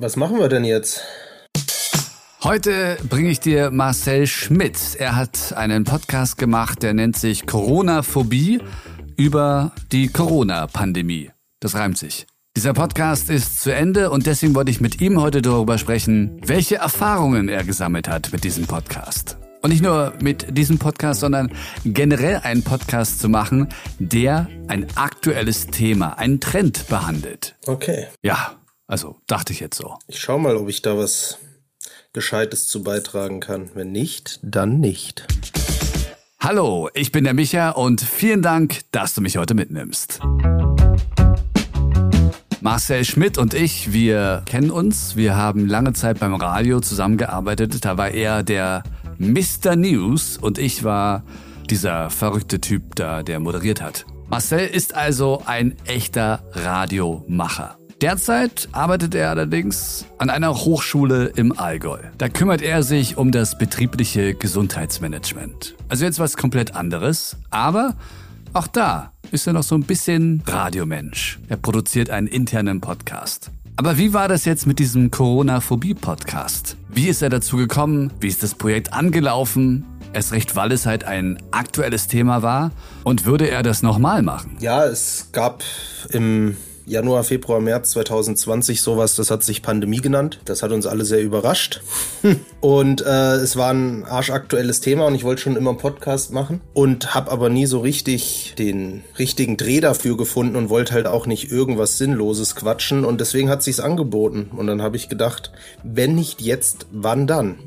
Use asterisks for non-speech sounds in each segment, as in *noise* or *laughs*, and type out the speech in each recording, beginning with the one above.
Was machen wir denn jetzt? Heute bringe ich dir Marcel Schmidt. Er hat einen Podcast gemacht, der nennt sich Corona-Phobie über die Corona-Pandemie. Das reimt sich. Dieser Podcast ist zu Ende und deswegen wollte ich mit ihm heute darüber sprechen, welche Erfahrungen er gesammelt hat mit diesem Podcast. Und nicht nur mit diesem Podcast, sondern generell einen Podcast zu machen, der ein aktuelles Thema, einen Trend behandelt. Okay. Ja, also dachte ich jetzt so. Ich schau mal, ob ich da was Gescheites zu beitragen kann. Wenn nicht, dann nicht. Hallo, ich bin der Micha und vielen Dank, dass du mich heute mitnimmst. Marcel Schmidt und ich, wir kennen uns. Wir haben lange Zeit beim Radio zusammengearbeitet. Da war er der Mr. News und ich war dieser verrückte Typ da, der moderiert hat. Marcel ist also ein echter Radiomacher. Derzeit arbeitet er allerdings an einer Hochschule im Allgäu. Da kümmert er sich um das betriebliche Gesundheitsmanagement. Also jetzt was komplett anderes, aber auch da ist er noch so ein bisschen Radiomensch. Er produziert einen internen Podcast. Aber wie war das jetzt mit diesem Corona-Phobie-Podcast? Wie ist er dazu gekommen? Wie ist das Projekt angelaufen? Erst recht, weil es halt ein aktuelles Thema war. Und würde er das nochmal machen? Ja, es gab im Januar, Februar, März 2020 sowas, das hat sich Pandemie genannt. Das hat uns alle sehr überrascht. *laughs* und äh, es war ein arschaktuelles Thema und ich wollte schon immer einen Podcast machen und habe aber nie so richtig den richtigen Dreh dafür gefunden und wollte halt auch nicht irgendwas Sinnloses quatschen und deswegen hat sich's angeboten und dann habe ich gedacht, wenn nicht jetzt, wann dann?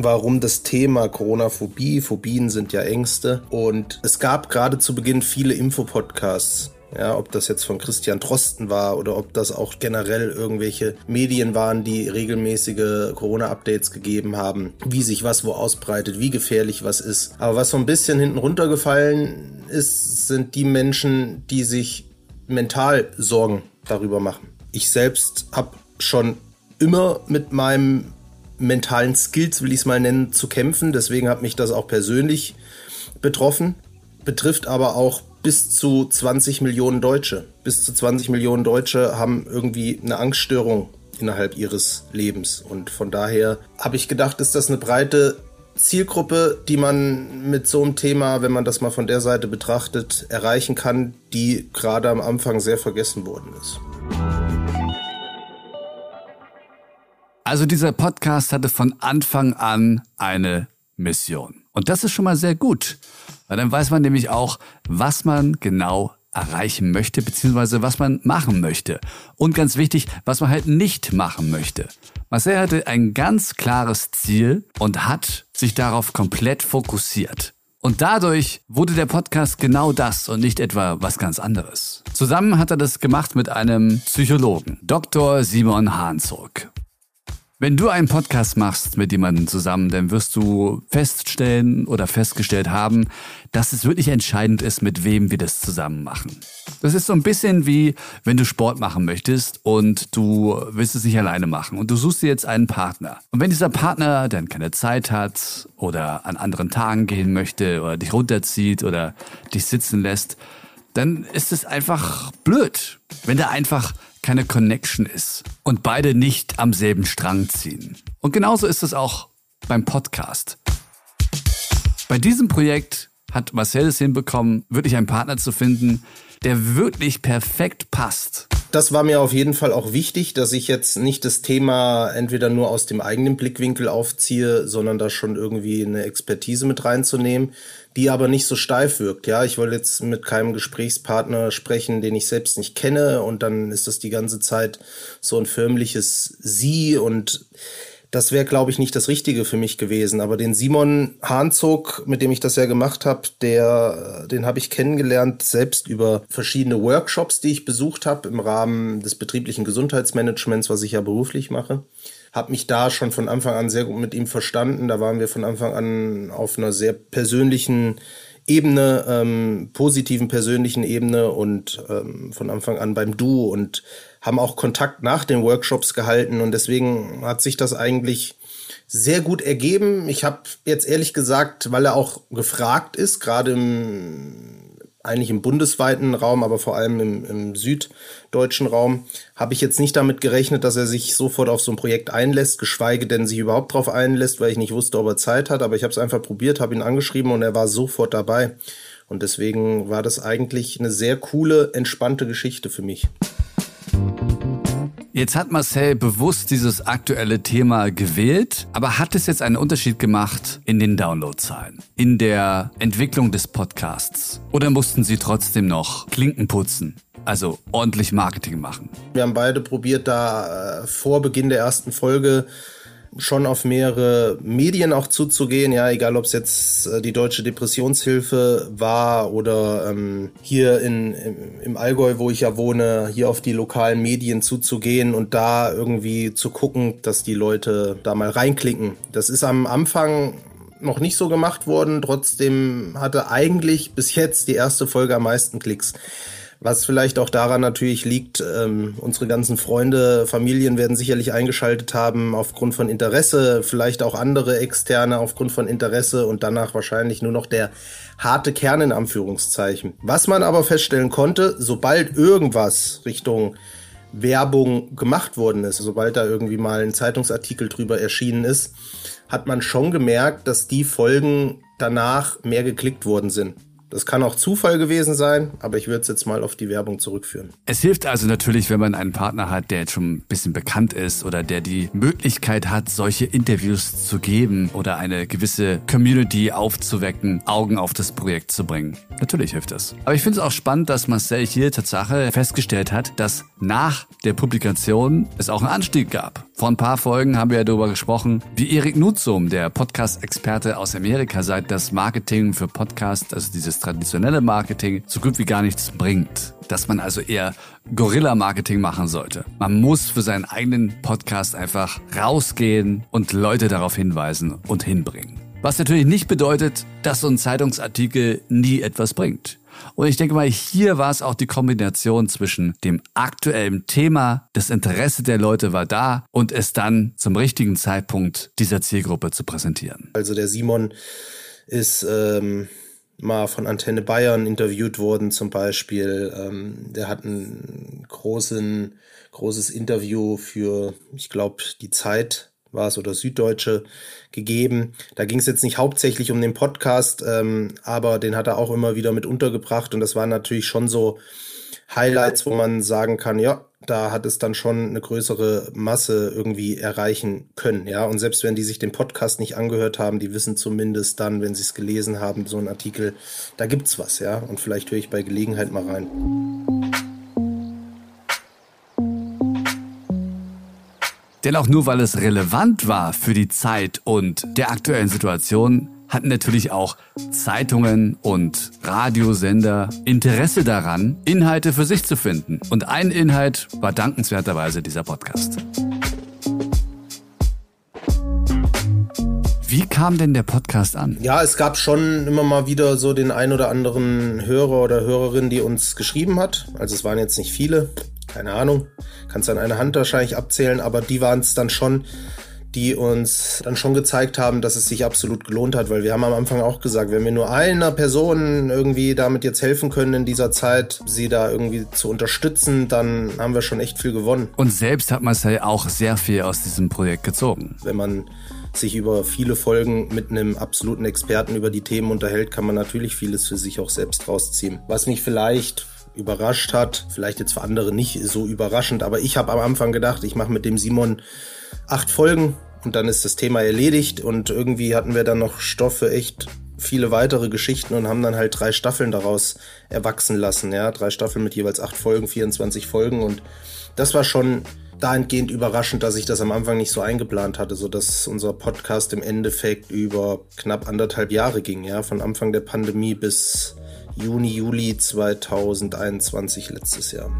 warum das Thema Corona-Phobie, Phobien sind ja Ängste und es gab gerade zu Beginn viele Infopodcasts ja, ob das jetzt von Christian Drosten war oder ob das auch generell irgendwelche Medien waren, die regelmäßige Corona-Updates gegeben haben, wie sich was wo ausbreitet, wie gefährlich was ist. Aber was so ein bisschen hinten runtergefallen ist, sind die Menschen, die sich mental Sorgen darüber machen. Ich selbst habe schon immer mit meinem mentalen Skills, will ich es mal nennen, zu kämpfen. Deswegen hat mich das auch persönlich betroffen. Betrifft aber auch bis zu 20 Millionen Deutsche. Bis zu 20 Millionen Deutsche haben irgendwie eine Angststörung innerhalb ihres Lebens. Und von daher habe ich gedacht, ist das eine breite Zielgruppe, die man mit so einem Thema, wenn man das mal von der Seite betrachtet, erreichen kann, die gerade am Anfang sehr vergessen worden ist. Also dieser Podcast hatte von Anfang an eine Mission. Und das ist schon mal sehr gut. Weil dann weiß man nämlich auch, was man genau erreichen möchte, beziehungsweise was man machen möchte. Und ganz wichtig, was man halt nicht machen möchte. Marcel hatte ein ganz klares Ziel und hat sich darauf komplett fokussiert. Und dadurch wurde der Podcast genau das und nicht etwa was ganz anderes. Zusammen hat er das gemacht mit einem Psychologen, Dr. Simon Hahnzurk. Wenn du einen Podcast machst mit jemandem zusammen, dann wirst du feststellen oder festgestellt haben, dass es wirklich entscheidend ist, mit wem wir das zusammen machen. Das ist so ein bisschen wie, wenn du Sport machen möchtest und du willst es nicht alleine machen und du suchst dir jetzt einen Partner. Und wenn dieser Partner dann keine Zeit hat oder an anderen Tagen gehen möchte oder dich runterzieht oder dich sitzen lässt, dann ist es einfach blöd, wenn der einfach keine Connection ist und beide nicht am selben Strang ziehen. Und genauso ist es auch beim Podcast. Bei diesem Projekt hat Marcel es hinbekommen, wirklich einen Partner zu finden, der wirklich perfekt passt. Das war mir auf jeden Fall auch wichtig, dass ich jetzt nicht das Thema entweder nur aus dem eigenen Blickwinkel aufziehe, sondern da schon irgendwie eine Expertise mit reinzunehmen, die aber nicht so steif wirkt. Ja, ich wollte jetzt mit keinem Gesprächspartner sprechen, den ich selbst nicht kenne und dann ist das die ganze Zeit so ein förmliches Sie und das wäre, glaube ich, nicht das Richtige für mich gewesen. Aber den Simon Hahnzog, mit dem ich das ja gemacht habe, der, den habe ich kennengelernt, selbst über verschiedene Workshops, die ich besucht habe im Rahmen des betrieblichen Gesundheitsmanagements, was ich ja beruflich mache. Habe mich da schon von Anfang an sehr gut mit ihm verstanden. Da waren wir von Anfang an auf einer sehr persönlichen Ebene, ähm, positiven persönlichen Ebene und ähm, von Anfang an beim Du und haben auch Kontakt nach den Workshops gehalten und deswegen hat sich das eigentlich sehr gut ergeben. Ich habe jetzt ehrlich gesagt, weil er auch gefragt ist, gerade im eigentlich im bundesweiten Raum, aber vor allem im, im süddeutschen Raum, habe ich jetzt nicht damit gerechnet, dass er sich sofort auf so ein Projekt einlässt, geschweige denn sich überhaupt darauf einlässt, weil ich nicht wusste, ob er Zeit hat. Aber ich habe es einfach probiert, habe ihn angeschrieben und er war sofort dabei. Und deswegen war das eigentlich eine sehr coole, entspannte Geschichte für mich. Jetzt hat Marcel bewusst dieses aktuelle Thema gewählt, aber hat es jetzt einen Unterschied gemacht in den Downloadzahlen, in der Entwicklung des Podcasts? Oder mussten Sie trotzdem noch Klinken putzen? Also ordentlich Marketing machen. Wir haben beide probiert, da äh, vor Beginn der ersten Folge schon auf mehrere Medien auch zuzugehen, ja, egal ob es jetzt äh, die Deutsche Depressionshilfe war oder ähm, hier in, im, im Allgäu, wo ich ja wohne, hier auf die lokalen Medien zuzugehen und da irgendwie zu gucken, dass die Leute da mal reinklicken. Das ist am Anfang noch nicht so gemacht worden, trotzdem hatte eigentlich bis jetzt die erste Folge am meisten Klicks. Was vielleicht auch daran natürlich liegt, ähm, unsere ganzen Freunde, Familien werden sicherlich eingeschaltet haben aufgrund von Interesse, vielleicht auch andere Externe aufgrund von Interesse und danach wahrscheinlich nur noch der harte Kern in Anführungszeichen. Was man aber feststellen konnte, sobald irgendwas Richtung Werbung gemacht worden ist, sobald da irgendwie mal ein Zeitungsartikel drüber erschienen ist, hat man schon gemerkt, dass die Folgen danach mehr geklickt worden sind. Das kann auch Zufall gewesen sein, aber ich würde es jetzt mal auf die Werbung zurückführen. Es hilft also natürlich, wenn man einen Partner hat, der jetzt schon ein bisschen bekannt ist oder der die Möglichkeit hat, solche Interviews zu geben oder eine gewisse Community aufzuwecken, Augen auf das Projekt zu bringen. Natürlich hilft das. Aber ich finde es auch spannend, dass Marcel hier Tatsache festgestellt hat, dass nach der Publikation es auch einen Anstieg gab. Vor ein paar Folgen haben wir ja darüber gesprochen, wie Erik Nutzum, der Podcast-Experte aus Amerika, sagt, dass Marketing für Podcast, also dieses traditionelle Marketing so gut wie gar nichts bringt. Dass man also eher Gorilla-Marketing machen sollte. Man muss für seinen eigenen Podcast einfach rausgehen und Leute darauf hinweisen und hinbringen. Was natürlich nicht bedeutet, dass so ein Zeitungsartikel nie etwas bringt. Und ich denke mal, hier war es auch die Kombination zwischen dem aktuellen Thema, das Interesse der Leute war da und es dann zum richtigen Zeitpunkt dieser Zielgruppe zu präsentieren. Also der Simon ist ähm, mal von Antenne Bayern interviewt worden zum Beispiel. Ähm, der hat ein großen, großes Interview für, ich glaube, die Zeit war es oder Süddeutsche gegeben. Da ging es jetzt nicht hauptsächlich um den Podcast, ähm, aber den hat er auch immer wieder mit untergebracht und das waren natürlich schon so Highlights, wo man sagen kann, ja, da hat es dann schon eine größere Masse irgendwie erreichen können, ja. Und selbst wenn die sich den Podcast nicht angehört haben, die wissen zumindest dann, wenn sie es gelesen haben, so ein Artikel, da gibt's was, ja. Und vielleicht höre ich bei Gelegenheit mal rein. Denn auch nur weil es relevant war für die Zeit und der aktuellen Situation, hatten natürlich auch Zeitungen und Radiosender Interesse daran, Inhalte für sich zu finden. Und ein Inhalt war dankenswerterweise dieser Podcast. Wie kam denn der Podcast an? Ja, es gab schon immer mal wieder so den ein oder anderen Hörer oder Hörerin, die uns geschrieben hat. Also es waren jetzt nicht viele, keine Ahnung, kannst an einer Hand wahrscheinlich abzählen, aber die waren es dann schon, die uns dann schon gezeigt haben, dass es sich absolut gelohnt hat, weil wir haben am Anfang auch gesagt, wenn wir nur einer Person irgendwie damit jetzt helfen können in dieser Zeit, sie da irgendwie zu unterstützen, dann haben wir schon echt viel gewonnen. Und selbst hat Marcel auch sehr viel aus diesem Projekt gezogen. Wenn man sich über viele Folgen mit einem absoluten Experten über die Themen unterhält, kann man natürlich vieles für sich auch selbst rausziehen. Was mich vielleicht überrascht hat, vielleicht jetzt für andere nicht so überraschend, aber ich habe am Anfang gedacht, ich mache mit dem Simon acht Folgen und dann ist das Thema erledigt und irgendwie hatten wir dann noch Stoff für echt viele weitere Geschichten und haben dann halt drei Staffeln daraus erwachsen lassen, ja, drei Staffeln mit jeweils acht Folgen, 24 Folgen und das war schon dahingehend überraschend, dass ich das am Anfang nicht so eingeplant hatte, so dass unser Podcast im Endeffekt über knapp anderthalb Jahre ging, ja, von Anfang der Pandemie bis Juni, Juli 2021 letztes Jahr.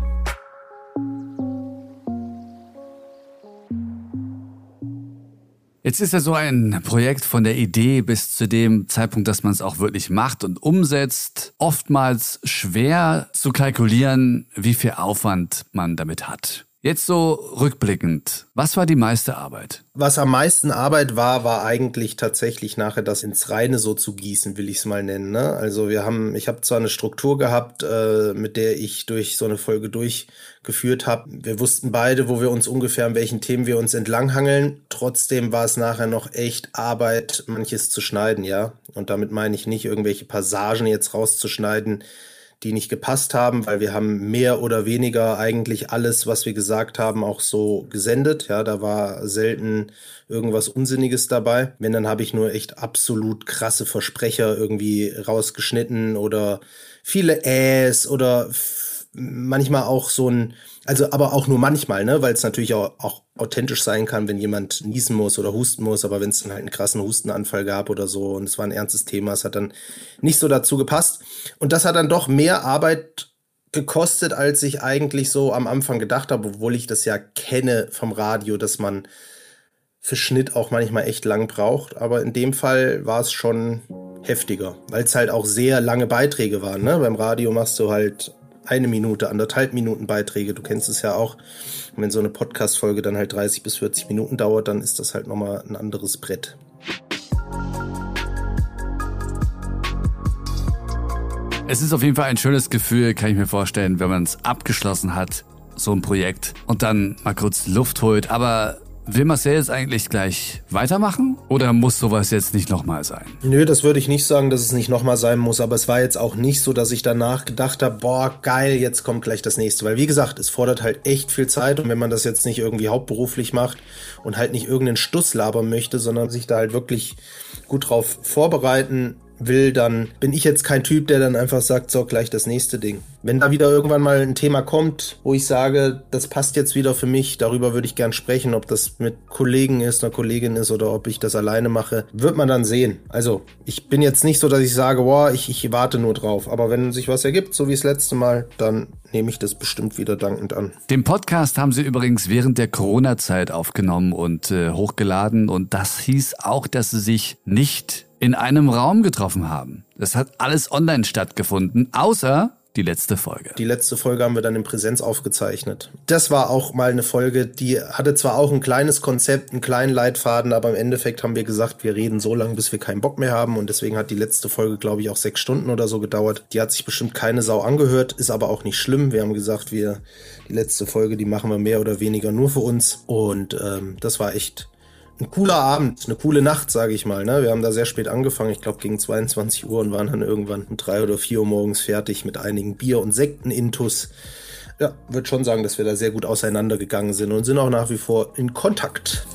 Jetzt ist ja so ein Projekt von der Idee bis zu dem Zeitpunkt, dass man es auch wirklich macht und umsetzt, oftmals schwer zu kalkulieren, wie viel Aufwand man damit hat. Jetzt so rückblickend, was war die meiste Arbeit? Was am meisten Arbeit war, war eigentlich tatsächlich nachher das ins Reine so zu gießen, will ich es mal nennen. Ne? Also wir haben, ich habe zwar eine Struktur gehabt, äh, mit der ich durch so eine Folge durchgeführt habe. Wir wussten beide, wo wir uns ungefähr an welchen Themen wir uns entlanghangeln. Trotzdem war es nachher noch echt Arbeit, manches zu schneiden, ja. Und damit meine ich nicht irgendwelche Passagen jetzt rauszuschneiden, die nicht gepasst haben, weil wir haben mehr oder weniger eigentlich alles, was wir gesagt haben, auch so gesendet. Ja, da war selten irgendwas Unsinniges dabei. Wenn, dann habe ich nur echt absolut krasse Versprecher irgendwie rausgeschnitten oder viele Äs oder manchmal auch so ein, also aber auch nur manchmal, ne, weil es natürlich auch, auch authentisch sein kann, wenn jemand niesen muss oder husten muss, aber wenn es dann halt einen krassen Hustenanfall gab oder so und es war ein ernstes Thema, es hat dann nicht so dazu gepasst. Und das hat dann doch mehr Arbeit gekostet, als ich eigentlich so am Anfang gedacht habe, obwohl ich das ja kenne vom Radio, dass man für Schnitt auch manchmal echt lang braucht. Aber in dem Fall war es schon heftiger, weil es halt auch sehr lange Beiträge waren. Ne? Beim Radio machst du halt eine Minute, anderthalb Minuten Beiträge. Du kennst es ja auch. Wenn so eine Podcast-Folge dann halt 30 bis 40 Minuten dauert, dann ist das halt nochmal ein anderes Brett. Es ist auf jeden Fall ein schönes Gefühl, kann ich mir vorstellen, wenn man es abgeschlossen hat, so ein Projekt, und dann mal kurz Luft holt. Aber Will Marcel jetzt eigentlich gleich weitermachen oder muss sowas jetzt nicht nochmal sein? Nö, das würde ich nicht sagen, dass es nicht nochmal sein muss, aber es war jetzt auch nicht so, dass ich danach gedacht habe, boah, geil, jetzt kommt gleich das nächste. Weil wie gesagt, es fordert halt echt viel Zeit und wenn man das jetzt nicht irgendwie hauptberuflich macht und halt nicht irgendeinen Stuss labern möchte, sondern sich da halt wirklich gut drauf vorbereiten will, dann bin ich jetzt kein Typ, der dann einfach sagt, so gleich das nächste Ding. Wenn da wieder irgendwann mal ein Thema kommt, wo ich sage, das passt jetzt wieder für mich, darüber würde ich gern sprechen, ob das mit Kollegen ist, einer Kollegin ist oder ob ich das alleine mache, wird man dann sehen. Also, ich bin jetzt nicht so, dass ich sage, boah, ich, ich warte nur drauf. Aber wenn sich was ergibt, so wie das letzte Mal, dann nehme ich das bestimmt wieder dankend an. Den Podcast haben Sie übrigens während der Corona-Zeit aufgenommen und äh, hochgeladen und das hieß auch, dass Sie sich nicht in einem Raum getroffen haben. Das hat alles online stattgefunden, außer die letzte Folge. Die letzte Folge haben wir dann in Präsenz aufgezeichnet. Das war auch mal eine Folge, die hatte zwar auch ein kleines Konzept, einen kleinen Leitfaden, aber im Endeffekt haben wir gesagt, wir reden so lange, bis wir keinen Bock mehr haben und deswegen hat die letzte Folge, glaube ich, auch sechs Stunden oder so gedauert. Die hat sich bestimmt keine Sau angehört, ist aber auch nicht schlimm. Wir haben gesagt, wir die letzte Folge, die machen wir mehr oder weniger nur für uns und ähm, das war echt ein cooler Abend, eine coole Nacht, sage ich mal. Ne? Wir haben da sehr spät angefangen, ich glaube gegen 22 Uhr und waren dann irgendwann um drei oder vier Uhr morgens fertig mit einigen Bier- und Sekten-Intus. Ja, würde schon sagen, dass wir da sehr gut auseinandergegangen sind und sind auch nach wie vor in Kontakt.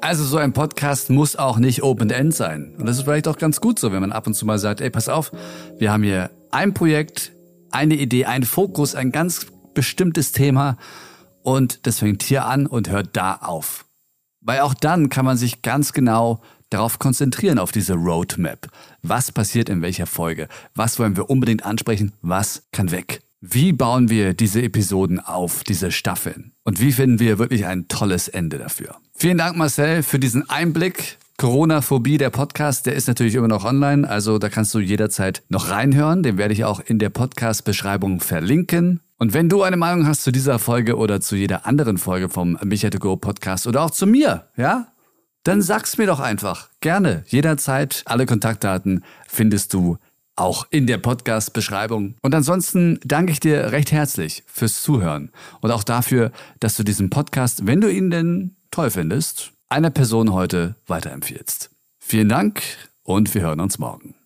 Also so ein Podcast muss auch nicht Open-End sein. Und das ist vielleicht auch ganz gut so, wenn man ab und zu mal sagt, ey, pass auf, wir haben hier ein Projekt, eine Idee, ein Fokus, ein ganz bestimmtes Thema und das fängt hier an und hört da auf. Weil auch dann kann man sich ganz genau darauf konzentrieren, auf diese Roadmap. Was passiert in welcher Folge? Was wollen wir unbedingt ansprechen? Was kann weg? Wie bauen wir diese Episoden auf, diese Staffeln? Und wie finden wir wirklich ein tolles Ende dafür? Vielen Dank, Marcel, für diesen Einblick Corona-Phobie, der Podcast, der ist natürlich immer noch online, also da kannst du jederzeit noch reinhören. Den werde ich auch in der Podcast-Beschreibung verlinken. Und wenn du eine Meinung hast zu dieser Folge oder zu jeder anderen Folge vom Michael to Go Podcast oder auch zu mir, ja, dann sag's mir doch einfach. Gerne, jederzeit. Alle Kontaktdaten findest du auch in der Podcast-Beschreibung. Und ansonsten danke ich dir recht herzlich fürs Zuhören und auch dafür, dass du diesen Podcast, wenn du ihn denn toll findest, einer Person heute weiterempfiehlst. Vielen Dank und wir hören uns morgen.